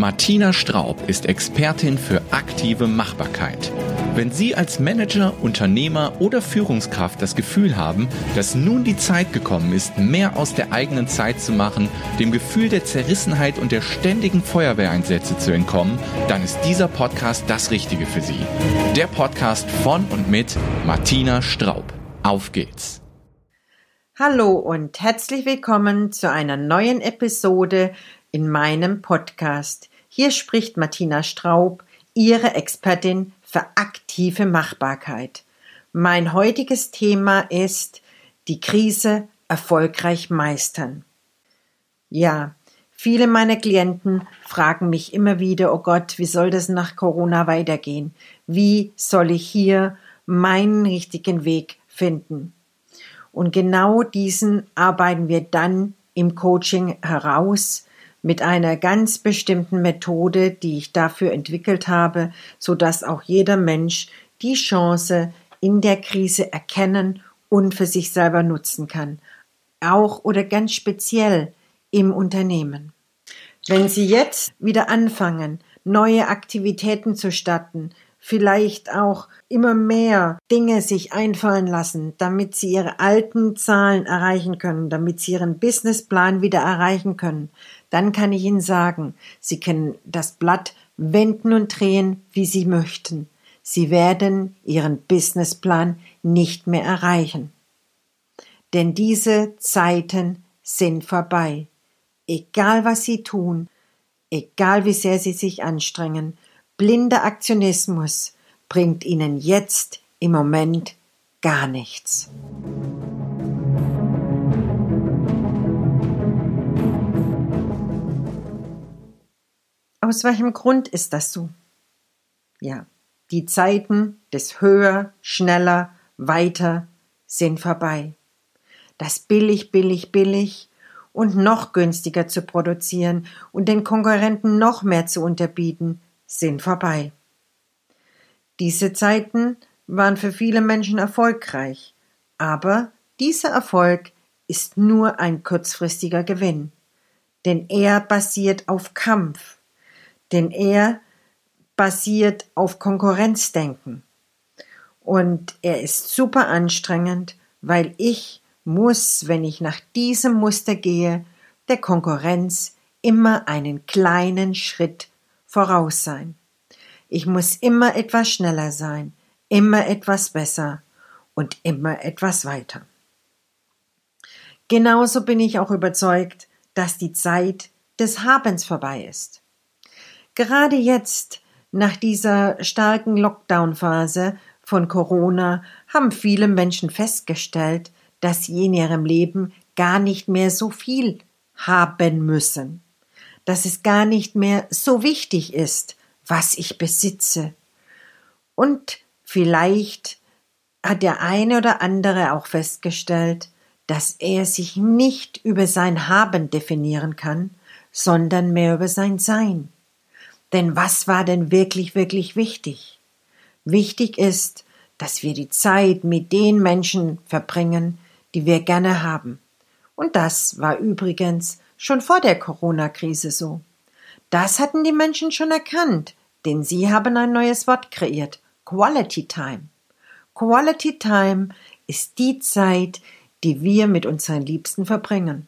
Martina Straub ist Expertin für aktive Machbarkeit. Wenn Sie als Manager, Unternehmer oder Führungskraft das Gefühl haben, dass nun die Zeit gekommen ist, mehr aus der eigenen Zeit zu machen, dem Gefühl der Zerrissenheit und der ständigen Feuerwehreinsätze zu entkommen, dann ist dieser Podcast das Richtige für Sie. Der Podcast von und mit Martina Straub. Auf geht's! Hallo und herzlich willkommen zu einer neuen Episode in meinem Podcast. Hier spricht Martina Straub, Ihre Expertin für aktive Machbarkeit. Mein heutiges Thema ist die Krise erfolgreich meistern. Ja, viele meiner Klienten fragen mich immer wieder, oh Gott, wie soll das nach Corona weitergehen? Wie soll ich hier meinen richtigen Weg finden? Und genau diesen arbeiten wir dann im Coaching heraus, mit einer ganz bestimmten Methode, die ich dafür entwickelt habe, so dass auch jeder Mensch die Chance in der Krise erkennen und für sich selber nutzen kann. Auch oder ganz speziell im Unternehmen. Wenn Sie jetzt wieder anfangen, neue Aktivitäten zu starten, vielleicht auch immer mehr Dinge sich einfallen lassen, damit sie ihre alten Zahlen erreichen können, damit sie ihren Businessplan wieder erreichen können, dann kann ich Ihnen sagen, Sie können das Blatt wenden und drehen, wie Sie möchten. Sie werden Ihren Businessplan nicht mehr erreichen. Denn diese Zeiten sind vorbei. Egal was Sie tun, egal wie sehr Sie sich anstrengen, blinder Aktionismus bringt Ihnen jetzt im Moment gar nichts. Aus welchem Grund ist das so? Ja, die Zeiten des höher, schneller, weiter sind vorbei. Das billig, billig, billig und noch günstiger zu produzieren und den Konkurrenten noch mehr zu unterbieten, sind vorbei. Diese Zeiten waren für viele Menschen erfolgreich, aber dieser Erfolg ist nur ein kurzfristiger Gewinn, denn er basiert auf Kampf, denn er basiert auf Konkurrenzdenken. Und er ist super anstrengend, weil ich muss, wenn ich nach diesem Muster gehe, der Konkurrenz immer einen kleinen Schritt voraus sein. Ich muss immer etwas schneller sein, immer etwas besser und immer etwas weiter. Genauso bin ich auch überzeugt, dass die Zeit des Habens vorbei ist. Gerade jetzt, nach dieser starken Lockdown-Phase von Corona, haben viele Menschen festgestellt, dass sie in ihrem Leben gar nicht mehr so viel haben müssen, dass es gar nicht mehr so wichtig ist, was ich besitze. Und vielleicht hat der eine oder andere auch festgestellt, dass er sich nicht über sein Haben definieren kann, sondern mehr über sein Sein. Denn was war denn wirklich, wirklich wichtig? Wichtig ist, dass wir die Zeit mit den Menschen verbringen, die wir gerne haben. Und das war übrigens schon vor der Corona-Krise so. Das hatten die Menschen schon erkannt, denn sie haben ein neues Wort kreiert. Quality Time. Quality Time ist die Zeit, die wir mit unseren Liebsten verbringen.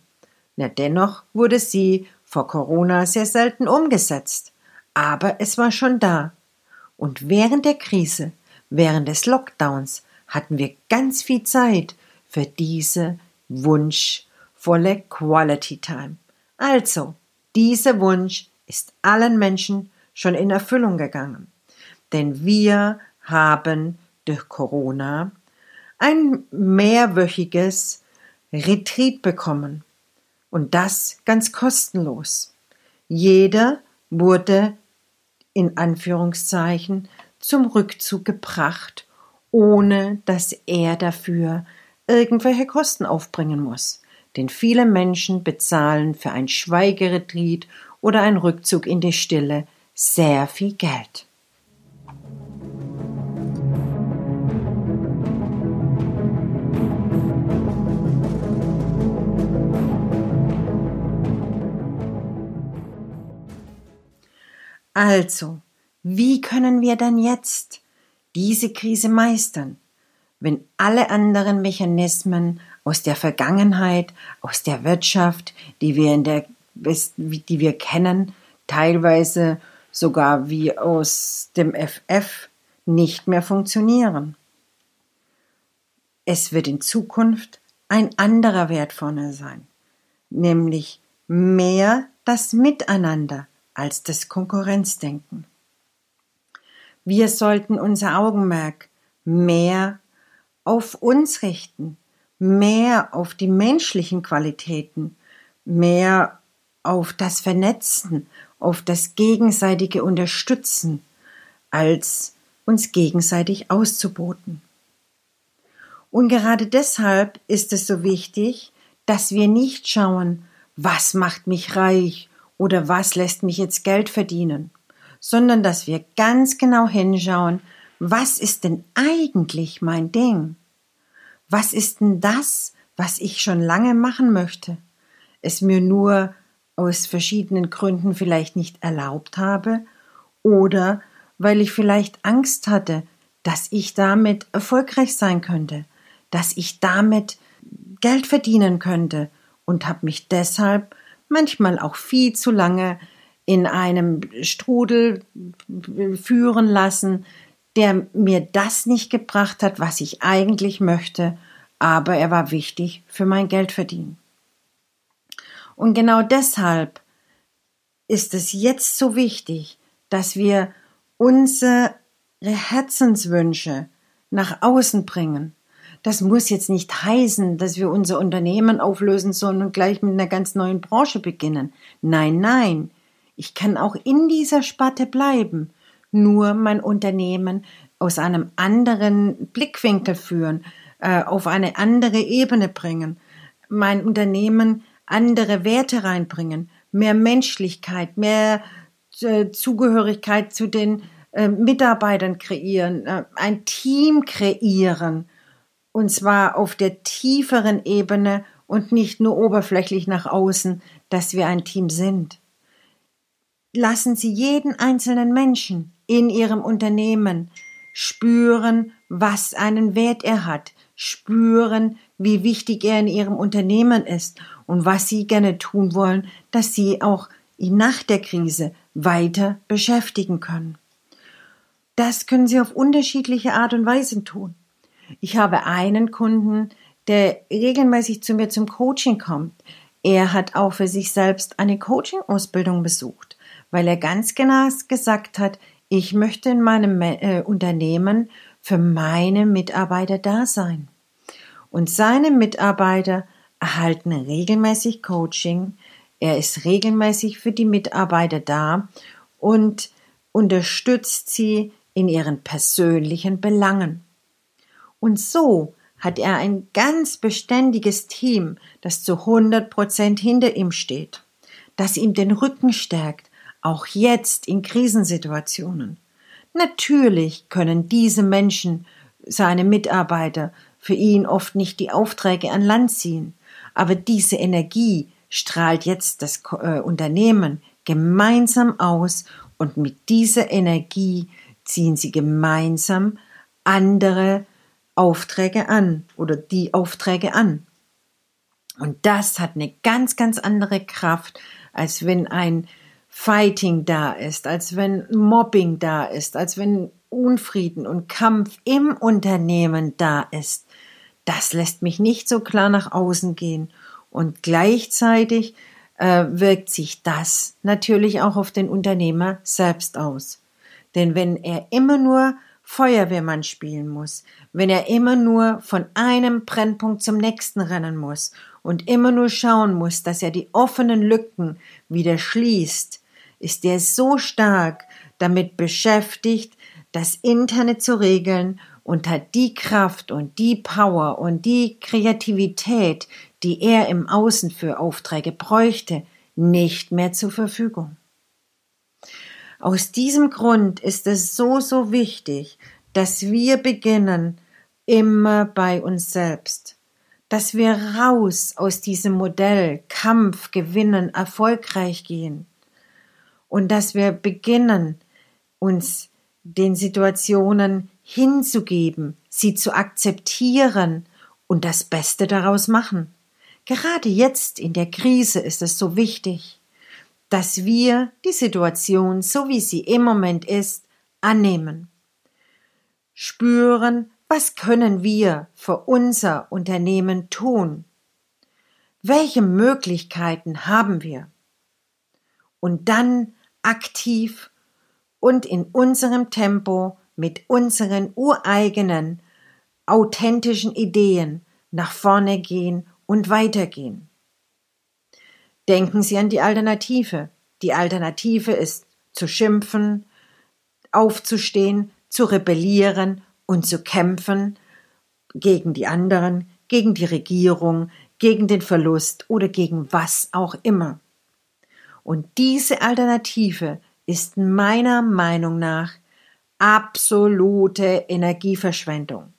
Na, dennoch wurde sie vor Corona sehr selten umgesetzt aber es war schon da. Und während der Krise, während des Lockdowns, hatten wir ganz viel Zeit für diese wunschvolle Quality Time. Also, dieser Wunsch ist allen Menschen schon in Erfüllung gegangen. Denn wir haben durch Corona ein mehrwöchiges Retreat bekommen. Und das ganz kostenlos. Jeder wurde in Anführungszeichen zum Rückzug gebracht, ohne dass er dafür irgendwelche Kosten aufbringen muss. Denn viele Menschen bezahlen für ein Schweigeretreat oder ein Rückzug in die Stille sehr viel Geld. Also, wie können wir dann jetzt diese Krise meistern, wenn alle anderen Mechanismen aus der Vergangenheit, aus der Wirtschaft, die wir in der, die wir kennen, teilweise sogar wie aus dem FF nicht mehr funktionieren. Es wird in Zukunft ein anderer Wert vorne sein, nämlich mehr das Miteinander als das Konkurrenzdenken. Wir sollten unser Augenmerk mehr auf uns richten, mehr auf die menschlichen Qualitäten, mehr auf das Vernetzen, auf das gegenseitige Unterstützen, als uns gegenseitig auszuboten. Und gerade deshalb ist es so wichtig, dass wir nicht schauen, was macht mich reich oder was lässt mich jetzt Geld verdienen, sondern dass wir ganz genau hinschauen, was ist denn eigentlich mein Ding? Was ist denn das, was ich schon lange machen möchte, es mir nur aus verschiedenen Gründen vielleicht nicht erlaubt habe oder weil ich vielleicht Angst hatte, dass ich damit erfolgreich sein könnte, dass ich damit Geld verdienen könnte und habe mich deshalb manchmal auch viel zu lange in einem Strudel führen lassen, der mir das nicht gebracht hat, was ich eigentlich möchte, aber er war wichtig für mein Geldverdienen. Und genau deshalb ist es jetzt so wichtig, dass wir unsere Herzenswünsche nach außen bringen. Das muss jetzt nicht heißen, dass wir unser Unternehmen auflösen sollen und gleich mit einer ganz neuen Branche beginnen. Nein, nein. Ich kann auch in dieser Sparte bleiben, nur mein Unternehmen aus einem anderen Blickwinkel führen, äh, auf eine andere Ebene bringen, mein Unternehmen andere Werte reinbringen, mehr Menschlichkeit, mehr äh, Zugehörigkeit zu den äh, Mitarbeitern kreieren, ein Team kreieren, und zwar auf der tieferen Ebene und nicht nur oberflächlich nach außen, dass wir ein Team sind. Lassen Sie jeden einzelnen Menschen in Ihrem Unternehmen spüren, was einen Wert er hat, spüren, wie wichtig er in Ihrem Unternehmen ist und was Sie gerne tun wollen, dass Sie auch ihn nach der Krise weiter beschäftigen können. Das können Sie auf unterschiedliche Art und Weise tun. Ich habe einen Kunden, der regelmäßig zu mir zum Coaching kommt. Er hat auch für sich selbst eine Coaching-Ausbildung besucht, weil er ganz genau gesagt hat, ich möchte in meinem äh, Unternehmen für meine Mitarbeiter da sein. Und seine Mitarbeiter erhalten regelmäßig Coaching. Er ist regelmäßig für die Mitarbeiter da und unterstützt sie in ihren persönlichen Belangen. Und so hat er ein ganz beständiges Team, das zu 100 Prozent hinter ihm steht, das ihm den Rücken stärkt, auch jetzt in Krisensituationen. Natürlich können diese Menschen, seine Mitarbeiter, für ihn oft nicht die Aufträge an Land ziehen, aber diese Energie strahlt jetzt das äh, Unternehmen gemeinsam aus und mit dieser Energie ziehen sie gemeinsam andere Aufträge an oder die Aufträge an. Und das hat eine ganz, ganz andere Kraft, als wenn ein Fighting da ist, als wenn Mobbing da ist, als wenn Unfrieden und Kampf im Unternehmen da ist. Das lässt mich nicht so klar nach außen gehen. Und gleichzeitig äh, wirkt sich das natürlich auch auf den Unternehmer selbst aus. Denn wenn er immer nur Feuerwehrmann spielen muss, wenn er immer nur von einem Brennpunkt zum nächsten rennen muss und immer nur schauen muss, dass er die offenen Lücken wieder schließt, ist er so stark damit beschäftigt, das Interne zu regeln und hat die Kraft und die Power und die Kreativität, die er im Außen für Aufträge bräuchte, nicht mehr zur Verfügung. Aus diesem Grund ist es so, so wichtig, dass wir beginnen immer bei uns selbst, dass wir raus aus diesem Modell Kampf, Gewinnen, erfolgreich gehen und dass wir beginnen, uns den Situationen hinzugeben, sie zu akzeptieren und das Beste daraus machen. Gerade jetzt in der Krise ist es so wichtig, dass wir die Situation, so wie sie im Moment ist, annehmen. Spüren, was können wir für unser Unternehmen tun? Welche Möglichkeiten haben wir? Und dann aktiv und in unserem Tempo mit unseren ureigenen, authentischen Ideen nach vorne gehen und weitergehen. Denken Sie an die Alternative. Die Alternative ist zu schimpfen, aufzustehen, zu rebellieren und zu kämpfen gegen die anderen, gegen die Regierung, gegen den Verlust oder gegen was auch immer. Und diese Alternative ist meiner Meinung nach absolute Energieverschwendung.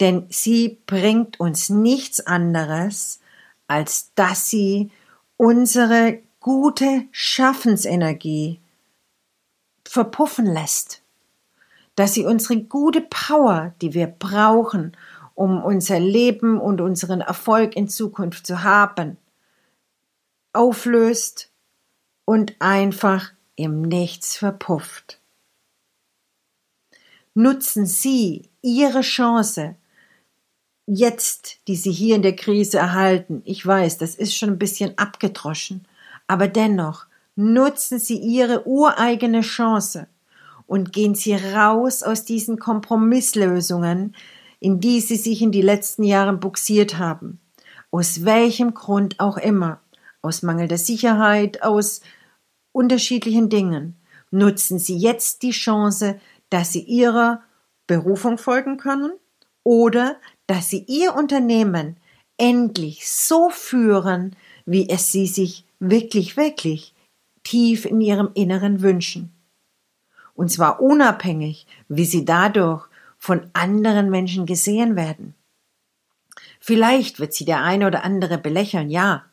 Denn sie bringt uns nichts anderes, als dass sie unsere gute Schaffensenergie verpuffen lässt. Dass sie unsere gute Power, die wir brauchen, um unser Leben und unseren Erfolg in Zukunft zu haben, auflöst und einfach im Nichts verpufft. Nutzen Sie Ihre Chance, jetzt, die Sie hier in der Krise erhalten. Ich weiß, das ist schon ein bisschen abgedroschen, aber dennoch nutzen Sie Ihre ureigene Chance und gehen Sie raus aus diesen Kompromisslösungen, in die Sie sich in die letzten Jahre buxiert haben. Aus welchem Grund auch immer. Aus mangelnder Sicherheit, aus unterschiedlichen Dingen. Nutzen Sie jetzt die Chance, dass Sie Ihrer Berufung folgen können oder dass Sie Ihr Unternehmen endlich so führen, wie es Sie sich wirklich, wirklich tief in Ihrem Inneren wünschen. Und zwar unabhängig, wie Sie dadurch von anderen Menschen gesehen werden. Vielleicht wird Sie der eine oder andere belächeln, ja.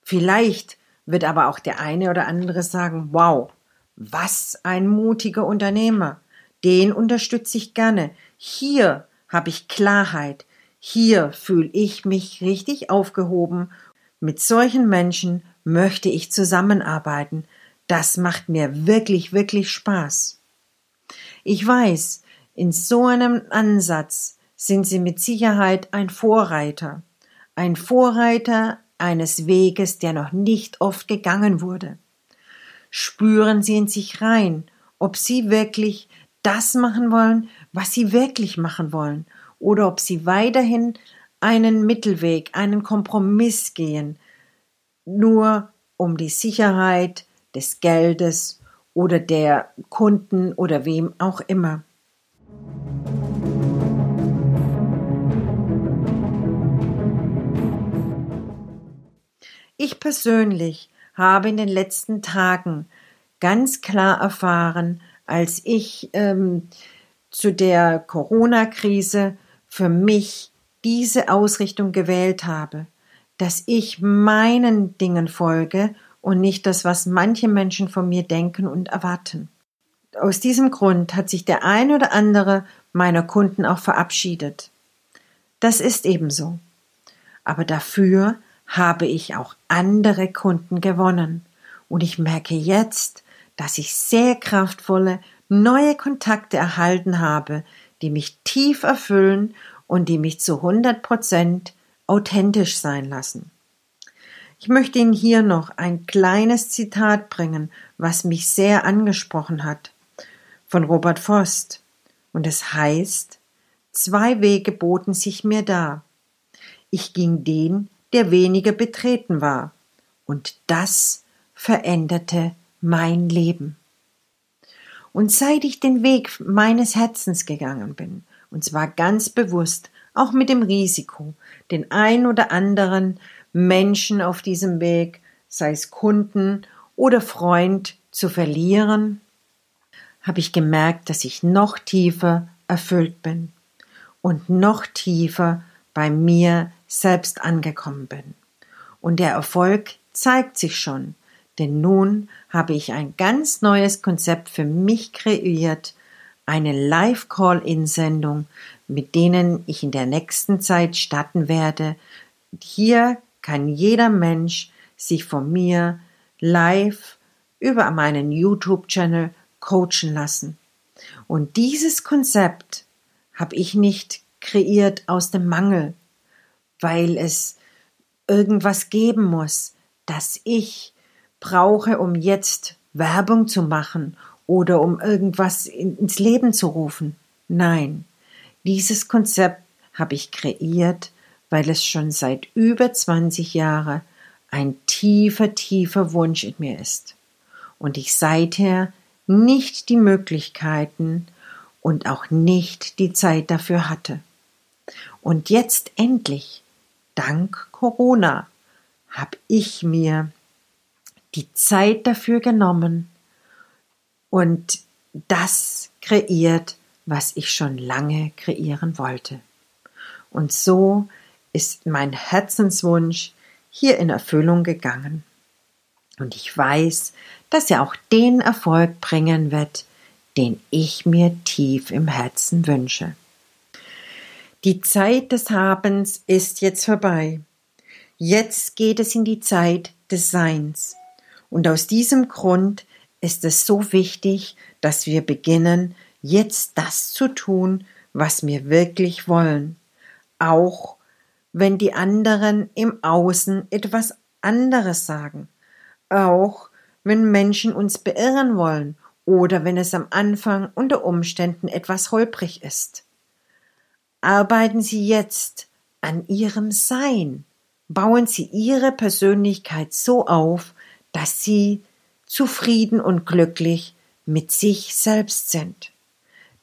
Vielleicht wird aber auch der eine oder andere sagen, wow, was ein mutiger Unternehmer. Den unterstütze ich gerne. Hier habe ich Klarheit. Hier fühle ich mich richtig aufgehoben. Mit solchen Menschen möchte ich zusammenarbeiten. Das macht mir wirklich, wirklich Spaß. Ich weiß, in so einem Ansatz sind Sie mit Sicherheit ein Vorreiter. Ein Vorreiter eines Weges, der noch nicht oft gegangen wurde. Spüren Sie in sich rein, ob Sie wirklich das machen wollen, was Sie wirklich machen wollen, oder ob Sie weiterhin einen Mittelweg, einen Kompromiss gehen, nur um die Sicherheit des Geldes oder der Kunden oder wem auch immer. Ich persönlich habe in den letzten Tagen ganz klar erfahren, als ich ähm, zu der Corona-Krise für mich diese Ausrichtung gewählt habe, dass ich meinen Dingen folge und nicht das, was manche Menschen von mir denken und erwarten. Aus diesem Grund hat sich der ein oder andere meiner Kunden auch verabschiedet. Das ist ebenso. Aber dafür habe ich auch andere Kunden gewonnen. Und ich merke jetzt, dass ich sehr kraftvolle neue Kontakte erhalten habe, die mich tief erfüllen und die mich zu 100 Prozent authentisch sein lassen. Ich möchte Ihnen hier noch ein kleines Zitat bringen, was mich sehr angesprochen hat, von Robert Frost. Und es heißt, zwei Wege boten sich mir dar. Ich ging den, der weniger betreten war. Und das veränderte mein Leben. Und seit ich den Weg meines Herzens gegangen bin, und zwar ganz bewusst, auch mit dem Risiko, den ein oder anderen Menschen auf diesem Weg, sei es Kunden oder Freund, zu verlieren, habe ich gemerkt, dass ich noch tiefer erfüllt bin und noch tiefer bei mir selbst angekommen bin. Und der Erfolg zeigt sich schon, Denn nun habe ich ein ganz neues Konzept für mich kreiert, eine Live-Call-In-Sendung, mit denen ich in der nächsten Zeit starten werde. Hier kann jeder Mensch sich von mir live über meinen YouTube-Channel coachen lassen. Und dieses Konzept habe ich nicht kreiert aus dem Mangel, weil es irgendwas geben muss, das ich brauche, um jetzt Werbung zu machen oder um irgendwas ins Leben zu rufen. Nein, dieses Konzept habe ich kreiert, weil es schon seit über 20 Jahren ein tiefer, tiefer Wunsch in mir ist. Und ich seither nicht die Möglichkeiten und auch nicht die Zeit dafür hatte. Und jetzt endlich, dank Corona, habe ich mir die Zeit dafür genommen und das kreiert, was ich schon lange kreieren wollte. Und so ist mein Herzenswunsch hier in Erfüllung gegangen. Und ich weiß, dass er auch den Erfolg bringen wird, den ich mir tief im Herzen wünsche. Die Zeit des Habens ist jetzt vorbei. Jetzt geht es in die Zeit des Seins. Und aus diesem Grund ist es so wichtig, dass wir beginnen, jetzt das zu tun, was wir wirklich wollen, auch wenn die anderen im Außen etwas anderes sagen, auch wenn Menschen uns beirren wollen oder wenn es am Anfang unter Umständen etwas holprig ist. Arbeiten Sie jetzt an Ihrem Sein, bauen Sie Ihre Persönlichkeit so auf, dass Sie zufrieden und glücklich mit sich selbst sind,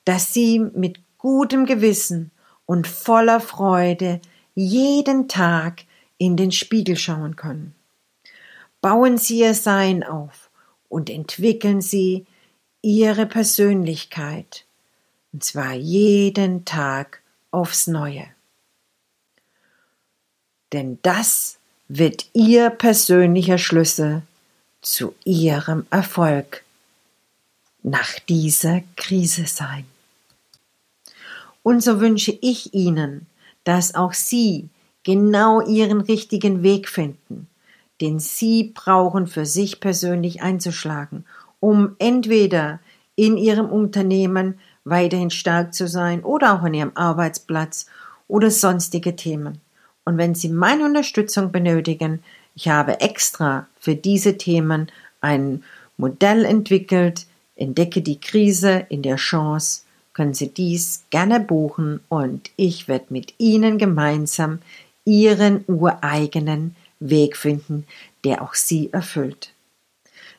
dass Sie mit gutem Gewissen und voller Freude jeden Tag in den Spiegel schauen können. Bauen Sie Ihr Sein auf und entwickeln Sie Ihre Persönlichkeit, und zwar jeden Tag aufs Neue. Denn das wird Ihr persönlicher Schlüssel zu Ihrem Erfolg nach dieser Krise sein. Und so wünsche ich Ihnen, dass auch Sie genau Ihren richtigen Weg finden, den Sie brauchen für sich persönlich einzuschlagen, um entweder in Ihrem Unternehmen weiterhin stark zu sein oder auch an Ihrem Arbeitsplatz oder sonstige Themen. Und wenn Sie meine Unterstützung benötigen, ich habe extra für diese Themen ein Modell entwickelt, entdecke die Krise in der Chance, können Sie dies gerne buchen und ich werde mit Ihnen gemeinsam Ihren ureigenen Weg finden, der auch Sie erfüllt.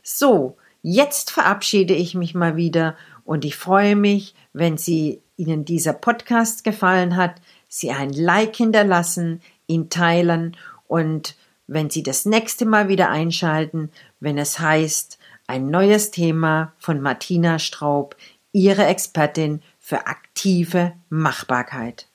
So, jetzt verabschiede ich mich mal wieder und ich freue mich, wenn Sie Ihnen dieser Podcast gefallen hat, Sie ein Like hinterlassen, ihn teilen und wenn Sie das nächste Mal wieder einschalten, wenn es heißt, ein neues Thema von Martina Straub, Ihre Expertin für aktive Machbarkeit.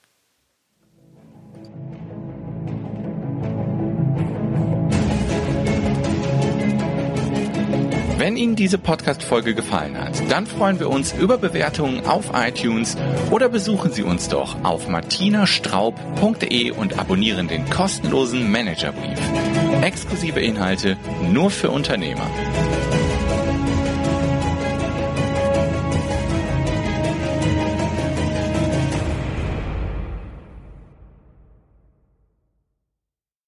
Wenn Ihnen diese Podcast-Folge gefallen hat, dann freuen wir uns über Bewertungen auf iTunes oder besuchen Sie uns doch auf martinastraub.de und abonnieren den kostenlosen Managerbrief. Exklusive Inhalte nur für Unternehmer.